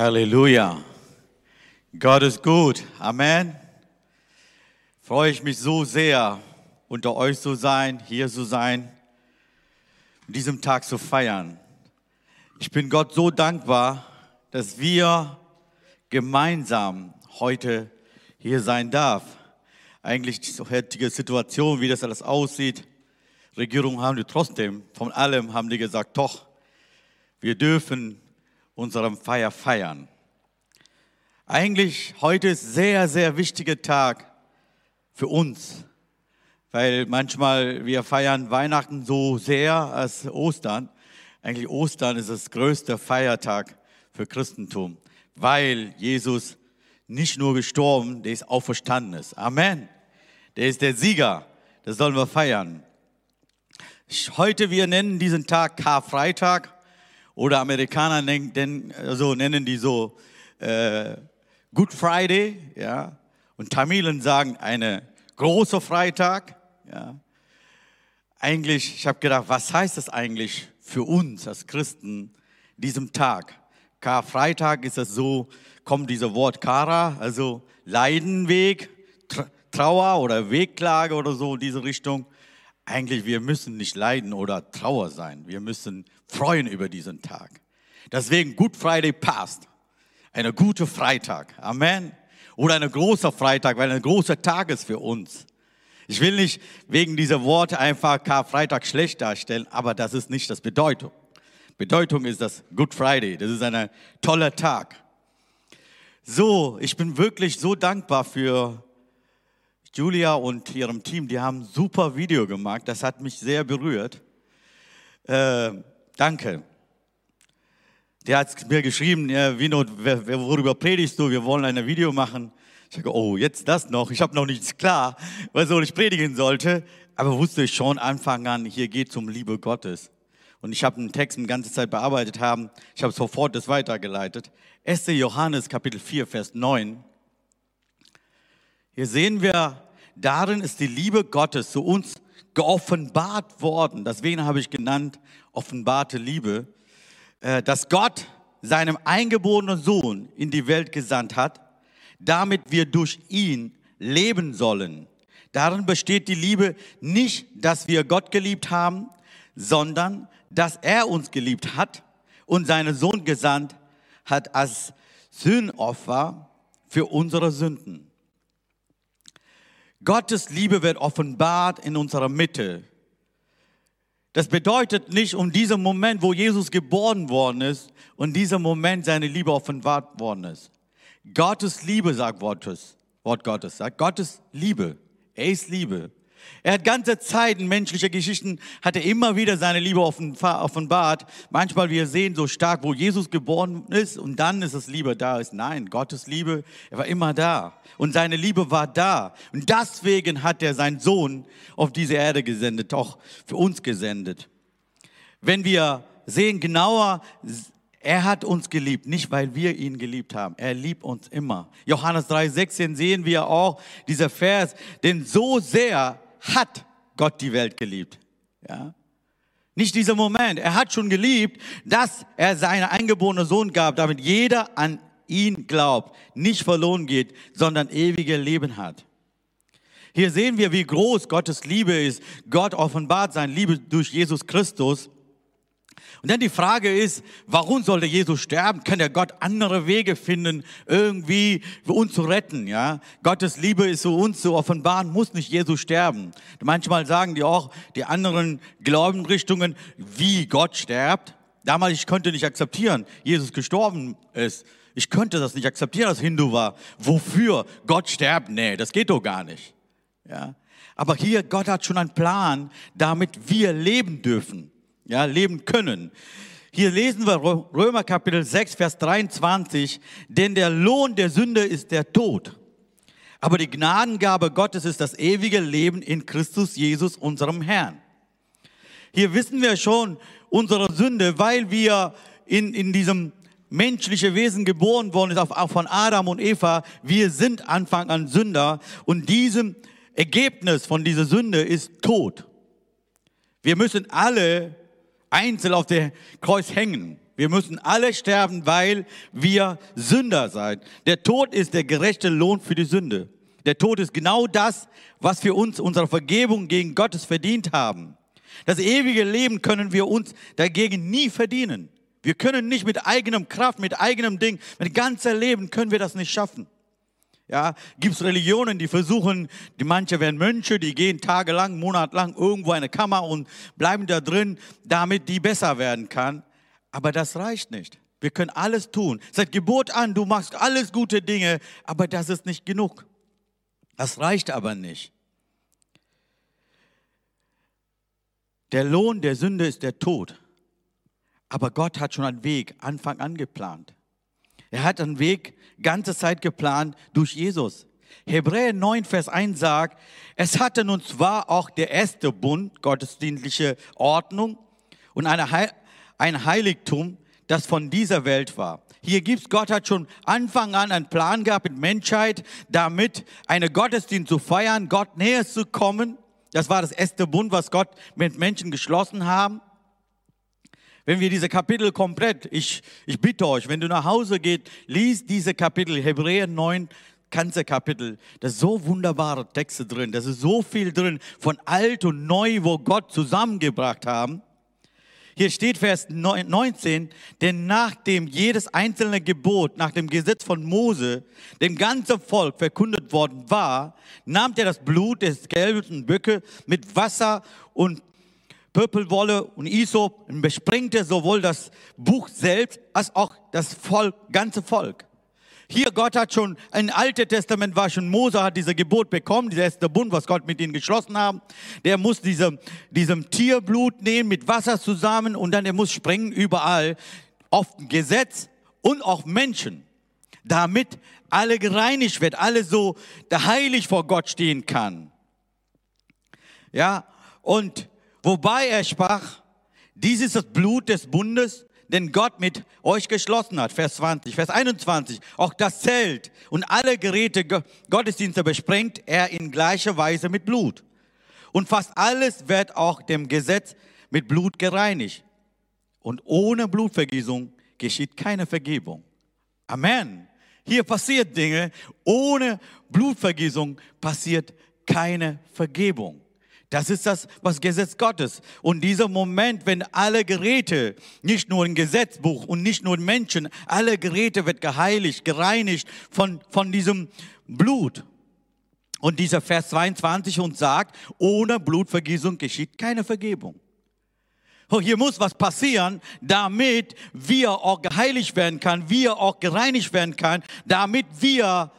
Halleluja. Gott ist gut. Amen. Freue ich mich so sehr, unter euch zu sein, hier zu sein, an diesem Tag zu feiern. Ich bin Gott so dankbar, dass wir gemeinsam heute hier sein darf. Eigentlich die heutige Situation, wie das alles aussieht. Regierung haben die trotzdem, von allem haben die gesagt, doch, wir dürfen unserem Feier feiern. Eigentlich heute ist sehr, sehr wichtiger Tag für uns, weil manchmal wir feiern Weihnachten so sehr als Ostern. Eigentlich Ostern ist das größte Feiertag für Christentum, weil Jesus nicht nur gestorben, der ist auferstanden ist. Amen. Der ist der Sieger. Das sollen wir feiern. Heute wir nennen diesen Tag Karfreitag oder Amerikaner nennen, also nennen die so äh, Good Friday, ja. Und Tamilen sagen eine große Freitag, ja. Eigentlich, ich habe gedacht, was heißt das eigentlich für uns als Christen diesem Tag? Karfreitag ist es so, kommt dieses Wort Kara, also Leidenweg, Trauer oder Wegklage oder so in diese Richtung. Eigentlich, wir müssen nicht leiden oder Trauer sein. Wir müssen freuen über diesen Tag. Deswegen Good Friday passt. Eine gute Freitag. Amen. Oder ein großer Freitag, weil ein großer Tag ist für uns. Ich will nicht wegen dieser Worte einfach Karfreitag schlecht darstellen, aber das ist nicht das Bedeutung. Bedeutung ist das Good Friday. Das ist ein toller Tag. So, ich bin wirklich so dankbar für Julia und ihrem Team. Die haben ein super Video gemacht. Das hat mich sehr berührt. Äh, danke. Der hat mir geschrieben, ja, Vino, worüber predigst du? Wir wollen ein Video machen. Ich sage, oh, jetzt das noch. Ich habe noch nichts klar, was ich predigen sollte. Aber wusste ich schon Anfang an, hier geht es um Liebe Gottes. Und ich habe einen Text eine ganze Zeit bearbeitet haben. Ich habe sofort das weitergeleitet. 1. Johannes Kapitel 4, Vers 9. Hier sehen wir, darin ist die Liebe Gottes zu uns geoffenbart worden. Deswegen habe ich genannt, offenbarte Liebe. Äh, dass Gott seinem eingeborenen Sohn in die Welt gesandt hat, damit wir durch ihn leben sollen. Darin besteht die Liebe nicht, dass wir Gott geliebt haben, sondern dass er uns geliebt hat und seinen Sohn gesandt hat als Sühnopfer für unsere Sünden. Gottes Liebe wird offenbart in unserer Mitte. Das bedeutet nicht, um diesen Moment, wo Jesus geboren worden ist und dieser Moment seine Liebe offenbart worden ist. Gottes Liebe, sagt Wort Gottes, sagt Gottes Liebe. Er ist Liebe. Er hat ganze Zeit in menschlicher Geschichten, hat er immer wieder seine Liebe offenbart. Manchmal, wir sehen so stark, wo Jesus geboren ist und dann ist es Liebe da ist. Nein, Gottes Liebe, er war immer da. Und seine Liebe war da. Und deswegen hat er seinen Sohn auf diese Erde gesendet, auch für uns gesendet. Wenn wir sehen genauer, er hat uns geliebt, nicht weil wir ihn geliebt haben. Er liebt uns immer. Johannes 3,16 sehen wir auch dieser Vers, denn so sehr hat Gott die Welt geliebt. Ja? Nicht dieser Moment. Er hat schon geliebt, dass er seinen eingeborenen Sohn gab, damit jeder an ihn glaubt, nicht verloren geht, sondern ewige Leben hat. Hier sehen wir, wie groß Gottes Liebe ist. Gott offenbart seine Liebe durch Jesus Christus. Und dann die Frage ist, warum sollte Jesus sterben? Kann der Gott andere Wege finden, irgendwie uns zu retten? Ja, Gottes Liebe ist für uns zu offenbaren, muss nicht Jesus sterben. Manchmal sagen die auch, die anderen Glaubenrichtungen, wie Gott sterbt. Damals, ich konnte nicht akzeptieren, Jesus gestorben ist. Ich könnte das nicht akzeptieren, als Hindu war. Wofür? Gott sterbt? Nee, das geht doch gar nicht. Ja. Aber hier, Gott hat schon einen Plan, damit wir leben dürfen ja, leben können. Hier lesen wir Römer Kapitel 6, Vers 23, denn der Lohn der Sünde ist der Tod. Aber die Gnadengabe Gottes ist das ewige Leben in Christus Jesus, unserem Herrn. Hier wissen wir schon unsere Sünde, weil wir in, in diesem menschlichen Wesen geboren worden ist, auch von Adam und Eva. Wir sind Anfang an Sünder und diesem Ergebnis von dieser Sünde ist Tod. Wir müssen alle einzeln auf dem Kreuz hängen. Wir müssen alle sterben, weil wir Sünder sind. Der Tod ist der gerechte Lohn für die Sünde. Der Tod ist genau das, was wir uns unserer Vergebung gegen Gottes verdient haben. Das ewige Leben können wir uns dagegen nie verdienen. Wir können nicht mit eigenem Kraft, mit eigenem Ding, mit ganzer Leben können wir das nicht schaffen. Ja, gibt es Religionen, die versuchen, die manche werden Mönche, die gehen tagelang, monatelang irgendwo in eine Kammer und bleiben da drin, damit die besser werden kann. Aber das reicht nicht. Wir können alles tun. Seit Geburt an, du machst alles gute Dinge, aber das ist nicht genug. Das reicht aber nicht. Der Lohn der Sünde ist der Tod. Aber Gott hat schon einen Weg Anfang an geplant. Er hat einen Weg ganze Zeit geplant durch Jesus. Hebräer 9, Vers 1 sagt, es hatte nun zwar auch der erste Bund, gottesdienstliche Ordnung und eine Heil ein Heiligtum, das von dieser Welt war. Hier gibt's, Gott hat schon Anfang an einen Plan gehabt mit Menschheit, damit eine Gottesdienst zu feiern, Gott näher zu kommen. Das war das erste Bund, was Gott mit Menschen geschlossen haben. Wenn wir diese Kapitel komplett, ich, ich bitte euch, wenn du nach Hause geht, lies diese Kapitel, Hebräer 9, ganze Kapitel. Da ist so wunderbare Texte drin. Da ist so viel drin von alt und neu, wo Gott zusammengebracht haben. Hier steht Vers 19, denn nachdem jedes einzelne Gebot nach dem Gesetz von Mose dem ganzen Volk verkündet worden war, nahm er das Blut des gelben Böcke mit Wasser und Purpelwolle und Isop und besprengte sowohl das Buch selbst als auch das Volk, ganze Volk. Hier, Gott hat schon, ein Altes Testament war schon, Mose hat diese Gebot bekommen, dieser erste Bund, was Gott mit ihnen geschlossen haben. Der muss diese, diesem Tierblut nehmen mit Wasser zusammen und dann er muss sprengen überall auf Gesetz und auf Menschen, damit alle gereinigt wird, alle so heilig vor Gott stehen kann. Ja, und wobei er sprach, dies ist das Blut des Bundes, den Gott mit euch geschlossen hat. Vers 20, Vers 21. Auch das Zelt und alle Geräte Gottesdienste besprengt er in gleicher Weise mit Blut. Und fast alles wird auch dem Gesetz mit Blut gereinigt. Und ohne Blutvergießung geschieht keine Vergebung. Amen. Hier passiert Dinge. Ohne Blutvergießung passiert keine Vergebung. Das ist das, was Gesetz Gottes. Und dieser Moment, wenn alle Geräte, nicht nur ein Gesetzbuch und nicht nur Menschen, alle Geräte wird geheiligt, gereinigt von, von diesem Blut. Und dieser Vers 22 uns sagt, ohne Blutvergießung geschieht keine Vergebung. Oh, hier muss was passieren, damit wir auch geheiligt werden kann, wir auch gereinigt werden kann, damit wir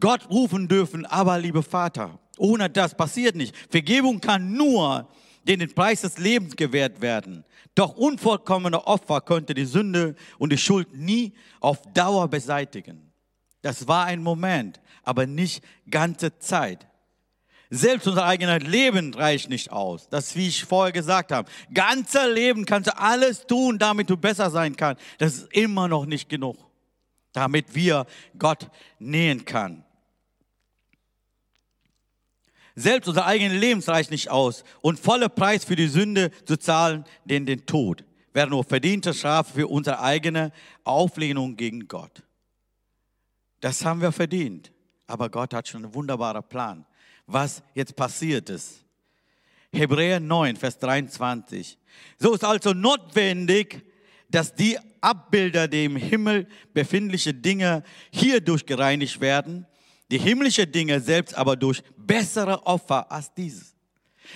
Gott rufen dürfen, aber liebe Vater, ohne das passiert nicht. Vergebung kann nur den Preis des Lebens gewährt werden. Doch unvollkommene Opfer könnte die Sünde und die Schuld nie auf Dauer beseitigen. Das war ein Moment, aber nicht ganze Zeit. Selbst unser eigenes Leben reicht nicht aus. Das ist, wie ich vorher gesagt habe. Ganzer Leben kannst du alles tun, damit du besser sein kannst. Das ist immer noch nicht genug, damit wir Gott nähen kann. Selbst unser eigenes Leben reicht nicht aus und voller Preis für die Sünde zu zahlen, denn den Tod wäre nur verdiente Strafe für unsere eigene Auflehnung gegen Gott. Das haben wir verdient. Aber Gott hat schon einen wunderbaren Plan, was jetzt passiert ist. Hebräer 9, Vers 23. So ist also notwendig, dass die Abbilder, die im Himmel befindliche Dinge hierdurch gereinigt werden, die himmlische Dinge selbst aber durch bessere Opfer als dieses.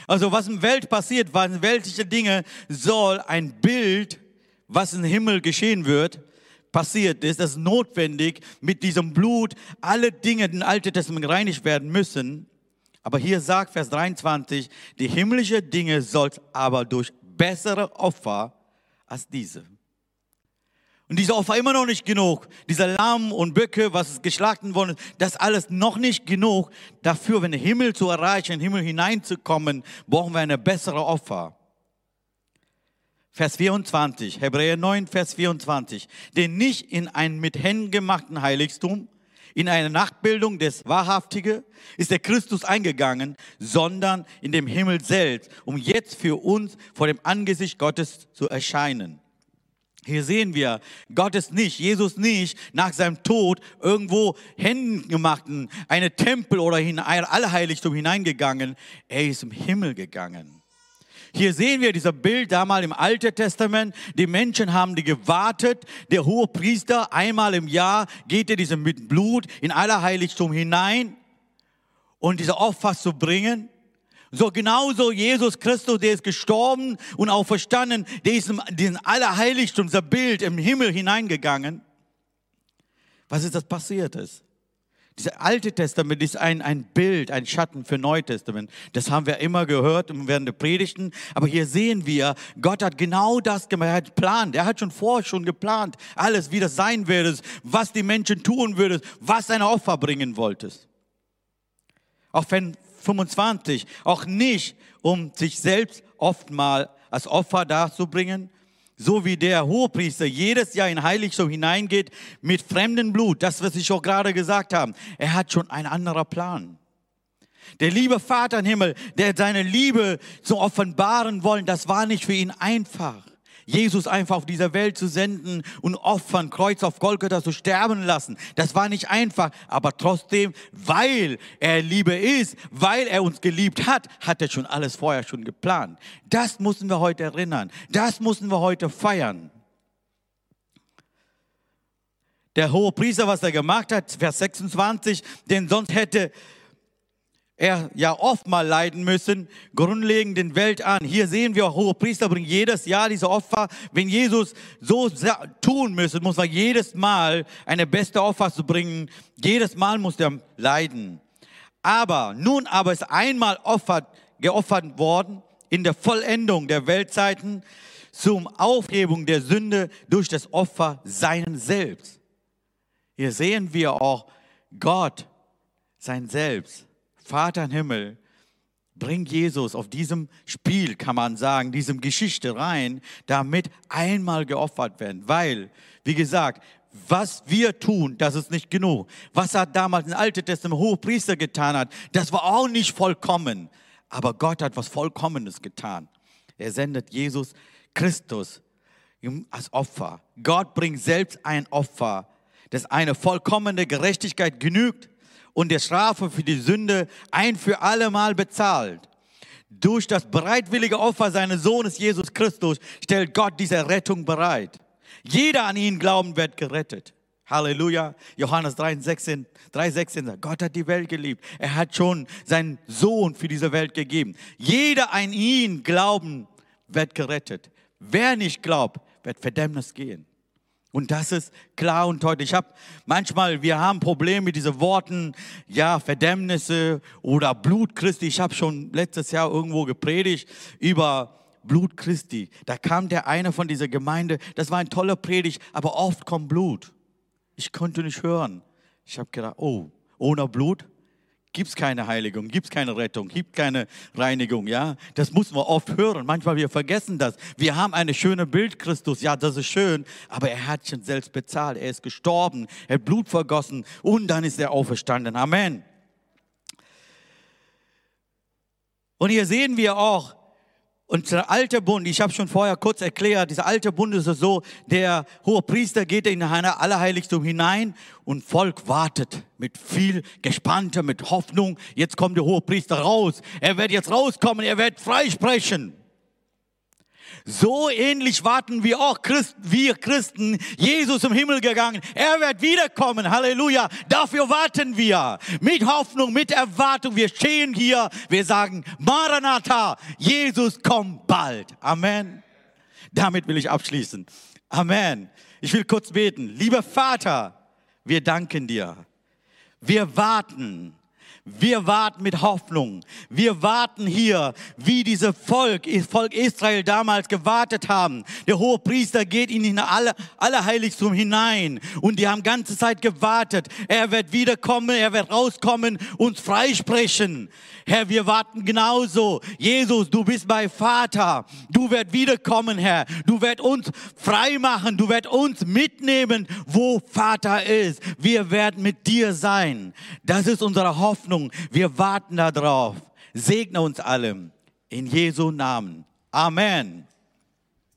Also was in der Welt passiert, was in weltliche Dinge soll ein Bild, was im Himmel geschehen wird, passiert ist, es ist notwendig, mit diesem Blut alle Dinge in Alten Testament gereinigt werden müssen. Aber hier sagt Vers 23, die himmlische Dinge soll aber durch bessere Opfer als diese. Und diese Opfer immer noch nicht genug. Dieser Lamm und Böcke, was geschlachtet worden ist, das alles noch nicht genug. Dafür, wenn den Himmel zu erreichen, in den Himmel hineinzukommen, brauchen wir eine bessere Opfer. Vers 24, Hebräer 9, Vers 24. Denn nicht in ein mit Händen gemachten Heiligtum, in eine Nachbildung des Wahrhaftigen ist der Christus eingegangen, sondern in dem Himmel selbst, um jetzt für uns vor dem Angesicht Gottes zu erscheinen. Hier sehen wir, Gott ist nicht, Jesus nicht nach seinem Tod irgendwo Händen gemachten, eine Tempel oder in ein Allerheiligtum hineingegangen. Er ist im Himmel gegangen. Hier sehen wir dieser Bild damals im Alten Testament. Die Menschen haben die gewartet. Der hohe Priester einmal im Jahr geht er diesem mit Blut in Allerheiligtum hinein und diese Opfer zu bringen. So genauso Jesus Christus, der ist gestorben und auch verstanden, der ist in diesen Allerheiligtum, unser Bild im Himmel hineingegangen. Was ist das passiert ist? Dieses Alte Testament ist ein, ein Bild, ein Schatten für Neutestament. Das haben wir immer gehört während der Predigten. Aber hier sehen wir, Gott hat genau das gemacht. Er hat geplant. Er hat schon vorher schon geplant. Alles, wie das sein würde, was die Menschen tun würden, was ein Opfer bringen wolltest. Auch wenn 25, auch nicht, um sich selbst oftmal als Opfer darzubringen, so wie der Hohepriester jedes Jahr in Heiligtum hineingeht mit fremdem Blut, das, was ich schon gerade gesagt habe, er hat schon einen anderen Plan. Der liebe Vater im Himmel, der seine Liebe zu offenbaren wollen, das war nicht für ihn einfach. Jesus einfach auf dieser Welt zu senden und opfern, Kreuz auf Golgatha zu sterben lassen. Das war nicht einfach, aber trotzdem, weil er Liebe ist, weil er uns geliebt hat, hat er schon alles vorher schon geplant. Das müssen wir heute erinnern. Das müssen wir heute feiern. Der hohe Priester, was er gemacht hat, Vers 26, denn sonst hätte er ja oft mal leiden müssen, grundlegend den Welt an. Hier sehen wir, hohe Priester bringen jedes Jahr diese Opfer. Wenn Jesus so tun müsse, muss er jedes Mal eine beste Opfer zu bringen. Jedes Mal muss er leiden. Aber nun aber ist einmal offert, geopfert worden in der Vollendung der Weltzeiten zum Aufhebung der Sünde durch das Opfer seinen Selbst. Hier sehen wir auch Gott, sein Selbst Vater im Himmel, bring Jesus auf diesem Spiel, kann man sagen, diesem Geschichte rein, damit einmal geopfert werden. Weil, wie gesagt, was wir tun, das ist nicht genug. Was hat damals ein Alte Testament Hohepriester getan hat, das war auch nicht vollkommen. Aber Gott hat was Vollkommenes getan. Er sendet Jesus Christus als Opfer. Gott bringt selbst ein Opfer, das eine vollkommene Gerechtigkeit genügt und der Strafe für die Sünde ein für alle Mal bezahlt. Durch das bereitwillige Opfer seines Sohnes Jesus Christus stellt Gott diese Rettung bereit. Jeder an ihn glauben wird gerettet. Halleluja. Johannes 3, 16, 3, 16 sagt, Gott hat die Welt geliebt. Er hat schon seinen Sohn für diese Welt gegeben. Jeder an ihn glauben wird gerettet. Wer nicht glaubt, wird Verdammnis gehen. Und das ist klar und deutlich. Ich habe manchmal, wir haben Probleme mit diesen Worten, ja, Verdämmnisse oder Blut Christi. Ich habe schon letztes Jahr irgendwo gepredigt über Blut Christi. Da kam der eine von dieser Gemeinde, das war ein toller Predigt, aber oft kommt Blut. Ich konnte nicht hören. Ich habe gedacht, oh, ohne Blut gibt es keine Heiligung, gibt es keine Rettung, gibt keine Reinigung, ja. Das müssen wir oft hören. Manchmal wir vergessen das. Wir haben eine schöne Bild Christus, ja, das ist schön, aber er hat schon selbst bezahlt. Er ist gestorben, er hat Blut vergossen und dann ist er auferstanden. Amen. Und hier sehen wir auch, und der alte Bund, ich habe schon vorher kurz erklärt, dieser alte Bund ist so, der hohe Priester geht in ein Allerheiligtum hinein und Volk wartet mit viel Gespannter, mit Hoffnung. Jetzt kommt der hohe Priester raus. Er wird jetzt rauskommen, er wird freisprechen. So ähnlich warten wir auch Christ, wir Christen. Jesus im Himmel gegangen. Er wird wiederkommen. Halleluja. Dafür warten wir. Mit Hoffnung, mit Erwartung. Wir stehen hier. Wir sagen, Maranatha. Jesus kommt bald. Amen. Damit will ich abschließen. Amen. Ich will kurz beten. Lieber Vater, wir danken dir. Wir warten wir warten mit Hoffnung. Wir warten hier, wie diese Volk, Volk Israel damals gewartet haben. Der hohe Priester geht in die Aller, Allerheiligtum hinein und die haben ganze Zeit gewartet. Er wird wiederkommen, er wird rauskommen, uns freisprechen. Herr, wir warten genauso. Jesus, du bist mein Vater. Du wirst wiederkommen, Herr. Du wirst uns frei machen. Du wirst uns mitnehmen, wo Vater ist. Wir werden mit dir sein. Das ist unsere Hoffnung. Wir warten darauf. Segne uns alle. In Jesu Namen. Amen.